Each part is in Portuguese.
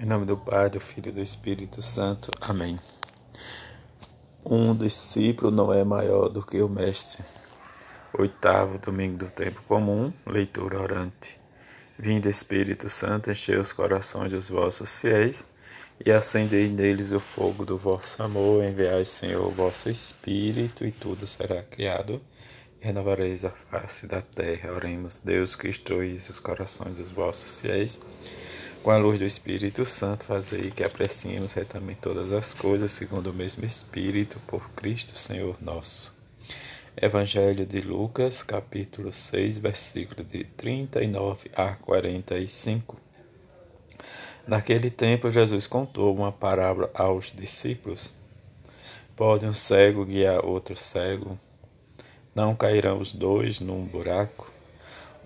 Em nome do Pai, do Filho e do Espírito Santo. Amém. Um discípulo não é maior do que o Mestre. Oitavo domingo do tempo comum, leitura orante. Vinde, Espírito Santo, enchei os corações dos vossos fiéis e acendei neles o fogo do vosso amor. Enviai, Senhor, o vosso Espírito e tudo será criado. Renovareis a face da terra. Oremos, Deus, que instruís os corações dos vossos fiéis com a luz do Espírito Santo, fazei que apreciemos retamente todas as coisas, segundo o mesmo Espírito, por Cristo Senhor nosso. Evangelho de Lucas, capítulo 6, versículo de 39 a 45. Naquele tempo, Jesus contou uma parábola aos discípulos. Pode um cego guiar outro cego? Não cairão os dois num buraco?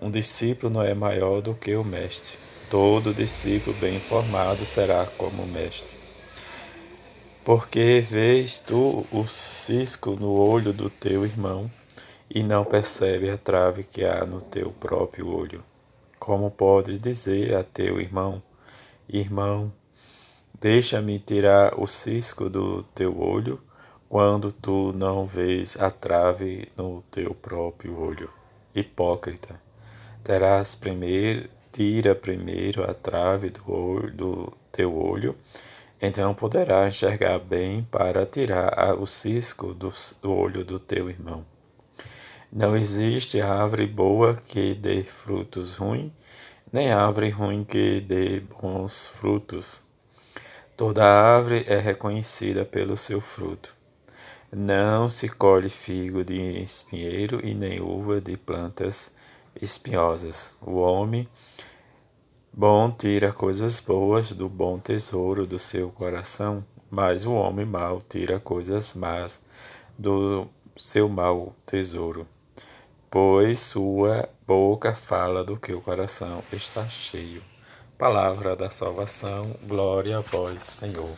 Um discípulo não é maior do que o mestre Todo discípulo bem informado será como mestre. Porque vês tu o cisco no olho do teu irmão e não percebe a trave que há no teu próprio olho? Como podes dizer a teu irmão: Irmão, deixa-me tirar o cisco do teu olho, quando tu não vês a trave no teu próprio olho? Hipócrita, terás primeiro tira primeiro a trave do, olho, do teu olho, então poderás enxergar bem para tirar o cisco do, do olho do teu irmão. Não existe árvore boa que dê frutos ruins, nem árvore ruim que dê bons frutos. Toda árvore é reconhecida pelo seu fruto. Não se colhe figo de espinheiro e nem uva de plantas espinhosas. O homem bom tira coisas boas do bom tesouro do seu coração, mas o homem mau tira coisas más do seu mau tesouro. Pois sua boca fala do que o coração está cheio. Palavra da salvação, glória a vós, Senhor.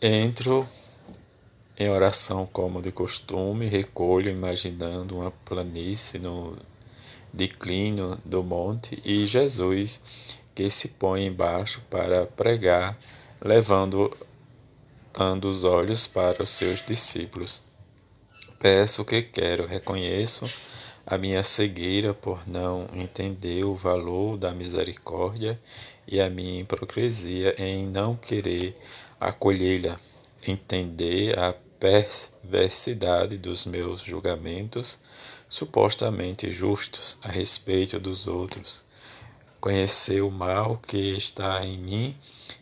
Entro em oração como de costume, recolho imaginando uma planície no declínio do monte e Jesus que se põe embaixo para pregar, levando dando os olhos para os seus discípulos. Peço o que quero, reconheço a minha cegueira por não entender o valor da misericórdia e a minha hipocrisia em não querer acolhê-la, entender a perversidade dos meus julgamentos supostamente justos a respeito dos outros, conhecer o mal que está em mim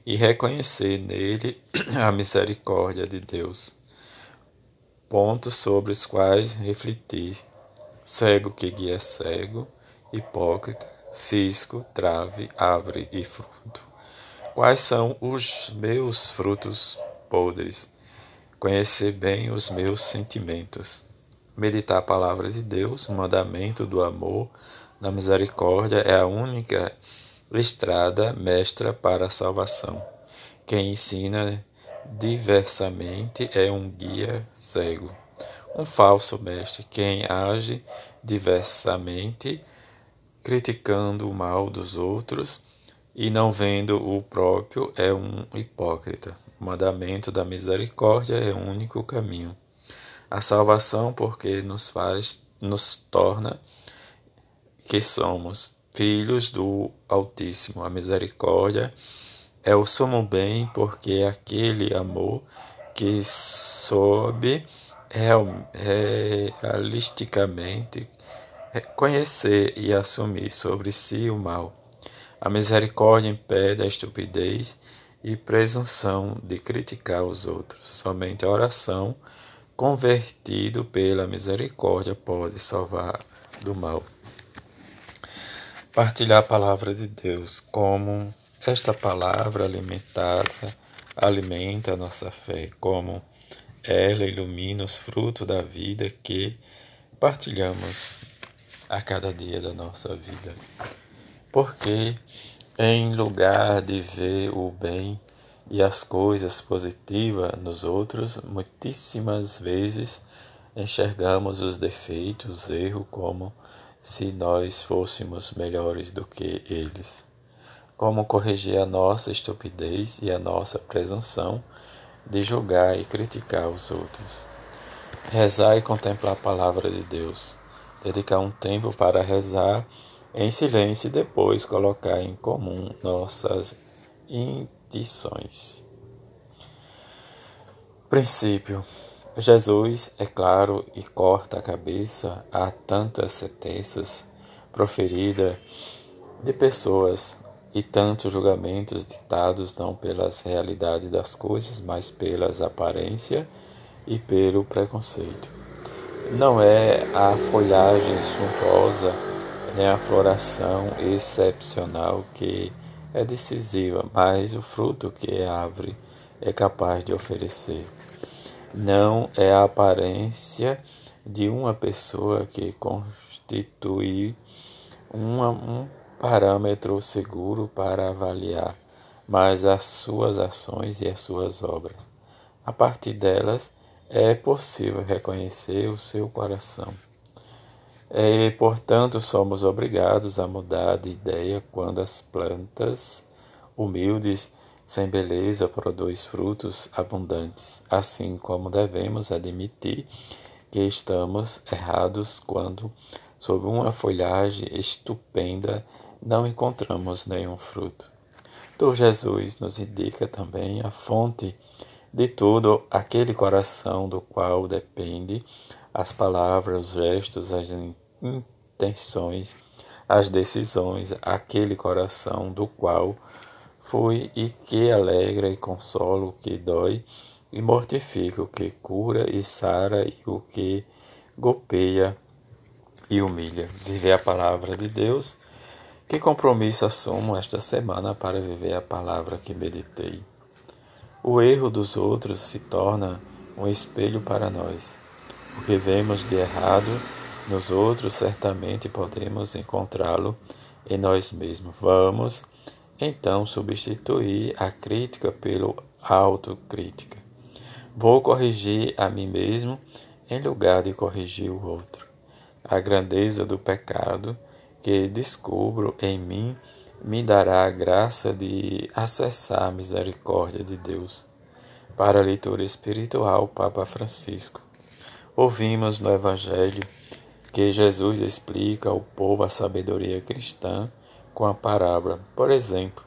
e reconhecer nele a misericórdia de Deus. Pontos sobre os quais refletir: cego que guia cego, hipócrita, cisco, trave, árvore e fruto. Quais são os meus frutos podres? Conhecer bem os meus sentimentos Meditar a palavra de Deus, o mandamento do amor, da misericórdia, é a única estrada mestra para a salvação. Quem ensina diversamente é um guia cego, um falso mestre. Quem age diversamente, criticando o mal dos outros e não vendo o próprio, é um hipócrita. O mandamento da misericórdia é o único caminho a salvação porque nos faz, nos torna que somos filhos do Altíssimo. A misericórdia é o sumo bem porque é aquele amor que soube realisticamente conhecer e assumir sobre si o mal. A misericórdia impede a estupidez e presunção de criticar os outros. Somente a oração convertido pela misericórdia, pode salvar do mal. Partilhar a palavra de Deus, como esta palavra alimentada alimenta a nossa fé, como ela ilumina os frutos da vida que partilhamos a cada dia da nossa vida. Porque em lugar de ver o bem e as coisas positivas nos outros, muitíssimas vezes enxergamos os defeitos, os erros, como se nós fôssemos melhores do que eles. como corrigir a nossa estupidez e a nossa presunção de julgar e criticar os outros. Rezar e contemplar a palavra de Deus. Dedicar um tempo para rezar em silêncio e depois colocar em comum nossas intenções. Princípio. Jesus, é claro, e corta a cabeça a tantas sentenças proferidas de pessoas e tantos julgamentos ditados não pelas realidades das coisas, mas pelas aparências e pelo preconceito. Não é a folhagem suntuosa nem a floração excepcional que é decisiva, mas o fruto que a árvore é capaz de oferecer. Não é a aparência de uma pessoa que constitui uma, um parâmetro seguro para avaliar, mas as suas ações e as suas obras. A partir delas é possível reconhecer o seu coração. E, portanto, somos obrigados a mudar de ideia quando as plantas humildes, sem beleza, produzem frutos abundantes, assim como devemos admitir que estamos errados quando, sob uma folhagem estupenda, não encontramos nenhum fruto. Do Jesus nos indica também a fonte de tudo aquele coração do qual depende as palavras, os gestos, as intenções, as decisões, aquele coração do qual foi e que alegra e consola o que dói e mortifica o que cura e sara e o que golpeia e humilha. Viver a palavra de Deus. Que compromisso assumo esta semana para viver a palavra que meditei? O erro dos outros se torna um espelho para nós. O que vemos de errado nos outros, certamente podemos encontrá-lo em nós mesmos. Vamos, então, substituir a crítica pelo autocrítica. Vou corrigir a mim mesmo em lugar de corrigir o outro. A grandeza do pecado que descubro em mim me dará a graça de acessar a misericórdia de Deus. Para a leitura espiritual, Papa Francisco. Ouvimos no Evangelho que Jesus explica ao povo a sabedoria cristã com a parábola. Por exemplo,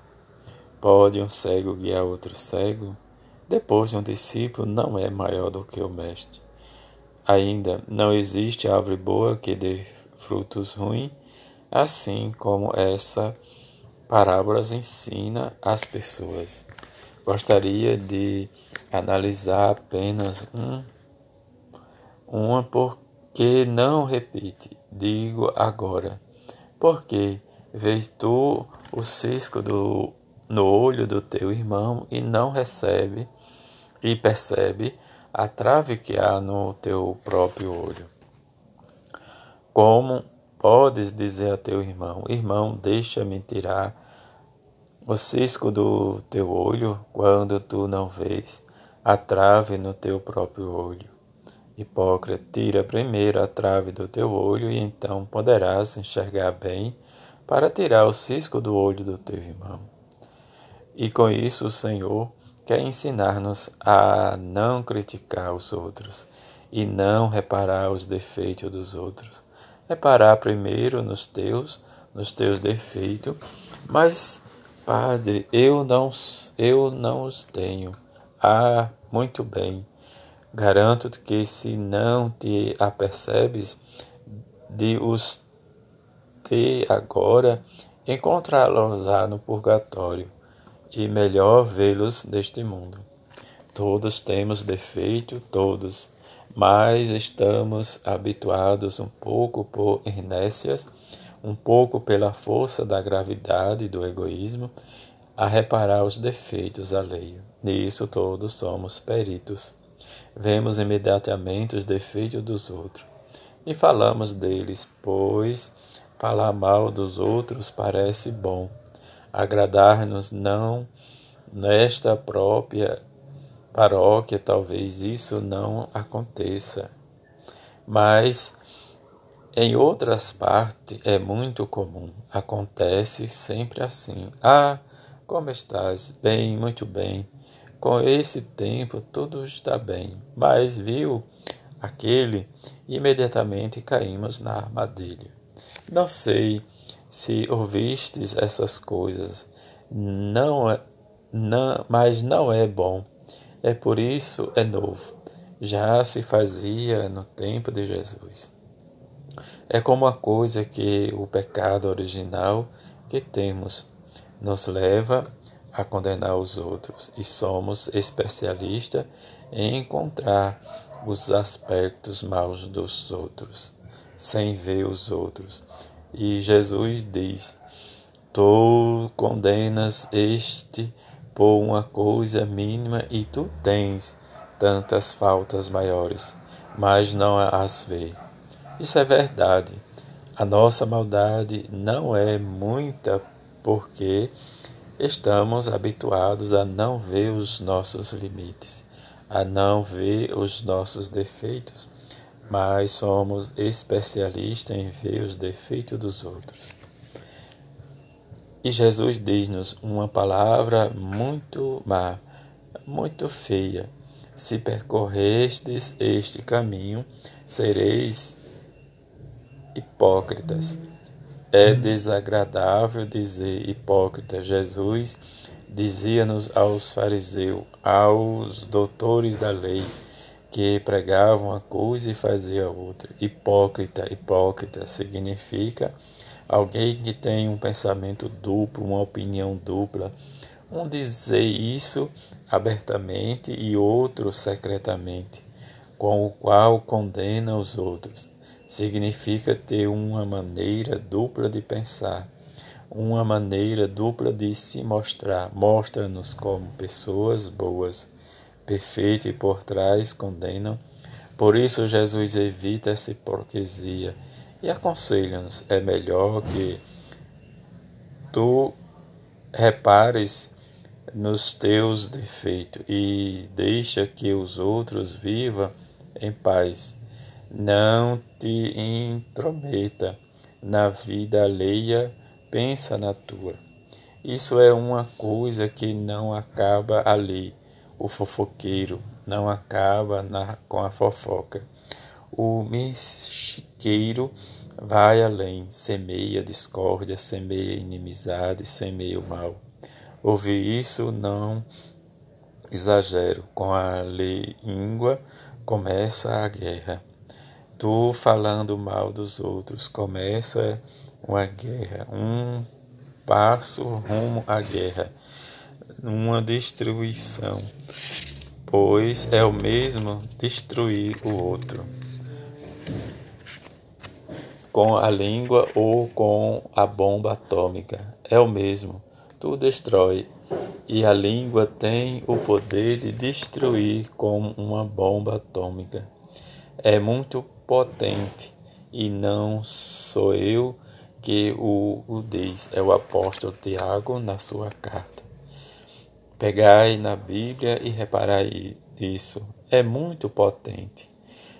pode um cego guiar outro cego? Depois de um discípulo não é maior do que o mestre. Ainda não existe árvore boa que dê frutos ruins, assim como essa parábola ensina as pessoas. Gostaria de analisar apenas um uma porque não repite, digo agora. Porque vês tu o cisco do, no olho do teu irmão e não recebe e percebe a trave que há no teu próprio olho. Como podes dizer a teu irmão: Irmão, deixa-me tirar o cisco do teu olho quando tu não vês a trave no teu próprio olho? Hipócrita, tira primeiro a trave do teu olho, e então poderás enxergar bem para tirar o cisco do olho do teu irmão. E com isso o Senhor quer ensinar-nos a não criticar os outros e não reparar os defeitos dos outros. Reparar primeiro nos teus, nos teus defeitos, mas Padre, eu não eu não os tenho. Ah, muito bem. Garanto-te que se não te apercebes de os ter agora, encontrá-los no purgatório, e melhor vê-los neste mundo. Todos temos defeito, todos, mas estamos habituados um pouco por inércias, um pouco pela força da gravidade e do egoísmo, a reparar os defeitos alheios. Nisso todos somos peritos vemos imediatamente os defeitos dos outros e falamos deles, pois falar mal dos outros parece bom. Agradar-nos não nesta própria paróquia, talvez isso não aconteça, mas Em outras partes é muito comum, acontece sempre assim. Ah, como estás? Bem, muito bem. Com esse tempo tudo está bem. Mas viu aquele, imediatamente caímos na armadilha. Não sei se ouvistes essas coisas, não é, não, mas não é bom. É por isso é novo. Já se fazia no tempo de Jesus. É como a coisa que o pecado original que temos nos leva a condenar os outros e somos especialistas em encontrar os aspectos maus dos outros, sem ver os outros. E Jesus diz: Tu condenas este por uma coisa mínima e tu tens tantas faltas maiores, mas não as vê. Isso é verdade. A nossa maldade não é muita porque estamos habituados a não ver os nossos limites, a não ver os nossos defeitos, mas somos especialistas em ver os defeitos dos outros. E Jesus diz-nos uma palavra muito má, muito feia. Se percorrestes este caminho, sereis hipócritas. É desagradável dizer hipócrita. Jesus dizia-nos aos fariseus, aos doutores da lei, que pregavam uma coisa e faziam outra. Hipócrita, hipócrita significa alguém que tem um pensamento duplo, uma opinião dupla. Um dizer isso abertamente e outro secretamente, com o qual condena os outros significa ter uma maneira dupla de pensar, uma maneira dupla de se mostrar. Mostra-nos como pessoas boas, perfeitas e por trás condenam. Por isso, Jesus evita essa hipocrisia e aconselha-nos: é melhor que tu repares nos teus defeitos e deixa que os outros vivam em paz não te intrometa na vida alheia, pensa na tua. Isso é uma coisa que não acaba ali. O fofoqueiro não acaba na, com a fofoca. O mexiqueiro vai além, semeia discórdia, semeia inimizade, semeia o mal. Ouvir isso não exagero. Com a língua começa a guerra tu falando mal dos outros, começa uma guerra, um passo rumo à guerra, uma destruição, pois é o mesmo destruir o outro com a língua ou com a bomba atômica. É o mesmo. Tu destrói. E a língua tem o poder de destruir como uma bomba atômica. É muito potente, e não sou eu que o, o diz, é o apóstolo Tiago na sua carta. Pegai na Bíblia e reparai nisso. É muito potente.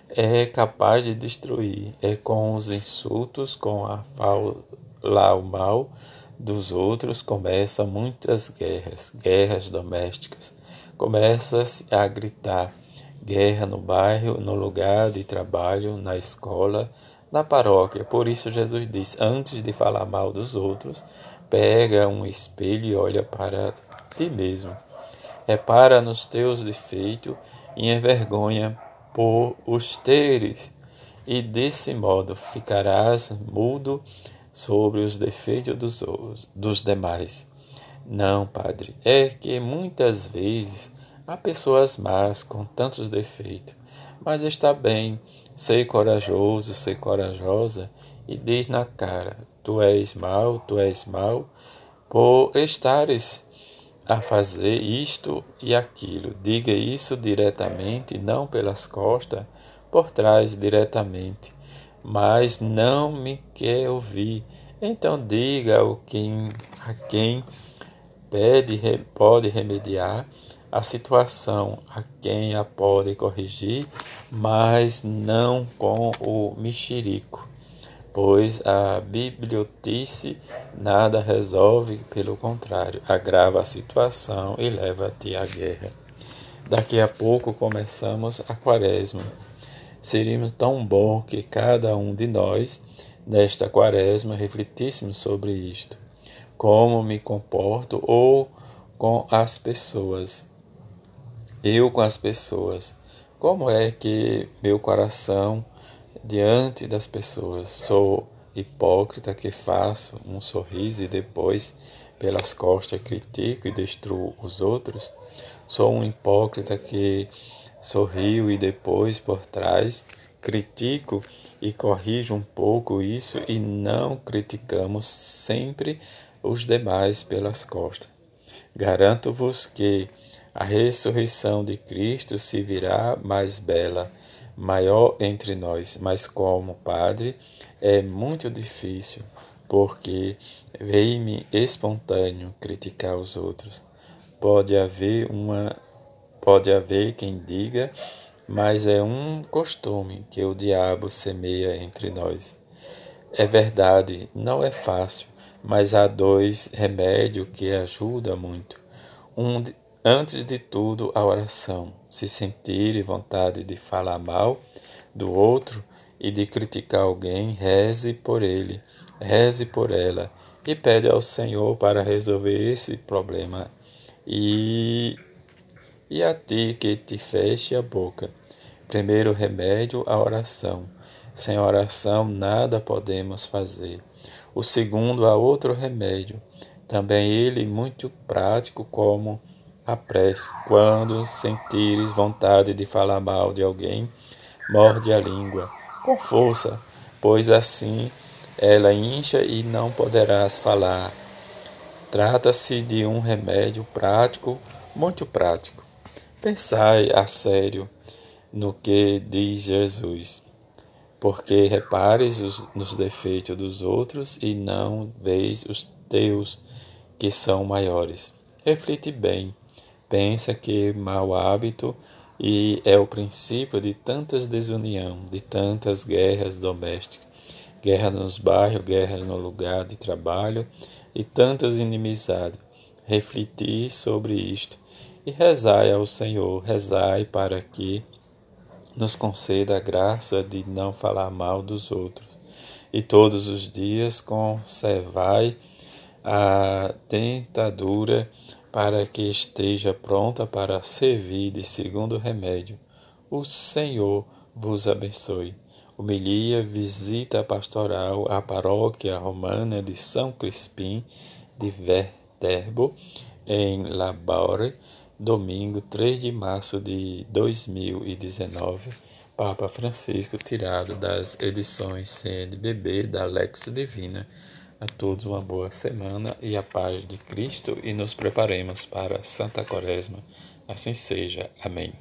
É capaz de destruir. É com os insultos, com a falar o mal dos outros, começa muitas guerras, guerras domésticas. Começa-se a gritar guerra no bairro, no lugar de trabalho, na escola, na paróquia. Por isso Jesus diz: antes de falar mal dos outros, pega um espelho e olha para ti mesmo. Repara nos teus defeitos e envergonha por os teres, e desse modo ficarás mudo sobre os defeitos dos, dos demais. Não, Padre, é que muitas vezes Há pessoas más com tantos defeitos, mas está bem ser corajoso, ser corajosa e diz na cara: Tu és mal, tu és mal, por estares a fazer isto e aquilo. Diga isso diretamente, não pelas costas, por trás diretamente. Mas não me quer ouvir. Então diga o quem, a quem pede, pode remediar a situação a quem a pode corrigir, mas não com o mexerico. pois a bibliotice nada resolve, pelo contrário, agrava a situação e leva-te à guerra. Daqui a pouco começamos a quaresma. Seria tão bom que cada um de nós, nesta quaresma, refletíssemos sobre isto. Como me comporto ou com as pessoas. Eu com as pessoas. Como é que meu coração diante das pessoas. Sou hipócrita que faço um sorriso e depois pelas costas critico e destruo os outros. Sou um hipócrita que sorrio e depois por trás critico e corrijo um pouco isso e não criticamos sempre os demais pelas costas. Garanto-vos que a ressurreição de Cristo se virá mais bela maior entre nós, mas como padre é muito difícil, porque veio-me espontâneo criticar os outros. Pode haver uma pode haver quem diga, mas é um costume que o diabo semeia entre nós. É verdade, não é fácil, mas há dois remédios que ajudam muito. Um Antes de tudo, a oração. Se sentir vontade de falar mal do outro e de criticar alguém, reze por ele, reze por ela e pede ao Senhor para resolver esse problema. E, e a ti que te feche a boca. Primeiro remédio, a oração. Sem oração, nada podemos fazer. O segundo, há outro remédio, também ele muito prático, como a prece. Quando sentires vontade de falar mal de alguém, morde a língua com força, pois assim ela incha e não poderás falar. Trata-se de um remédio prático, muito prático. Pensai a sério no que diz Jesus, porque repares os, nos defeitos dos outros e não veis os teus que são maiores. Reflite bem pensa que mau hábito e é o princípio de tantas desunião, de tantas guerras domésticas, guerra nos bairros, guerra no lugar de trabalho e tantas inimizades. Refleti sobre isto e rezai ao Senhor, rezai para que nos conceda a graça de não falar mal dos outros. E todos os dias conservai a tentadura para que esteja pronta para servir de segundo remédio. O Senhor vos abençoe. Homilia visita pastoral à paróquia romana de São Crispim de Verterbo, em Labore, domingo 3 de março de 2019, Papa Francisco, tirado das edições CNBB da Lexo Divina a todos uma boa semana e a paz de Cristo e nos preparemos para Santa Quaresma. Assim seja. Amém.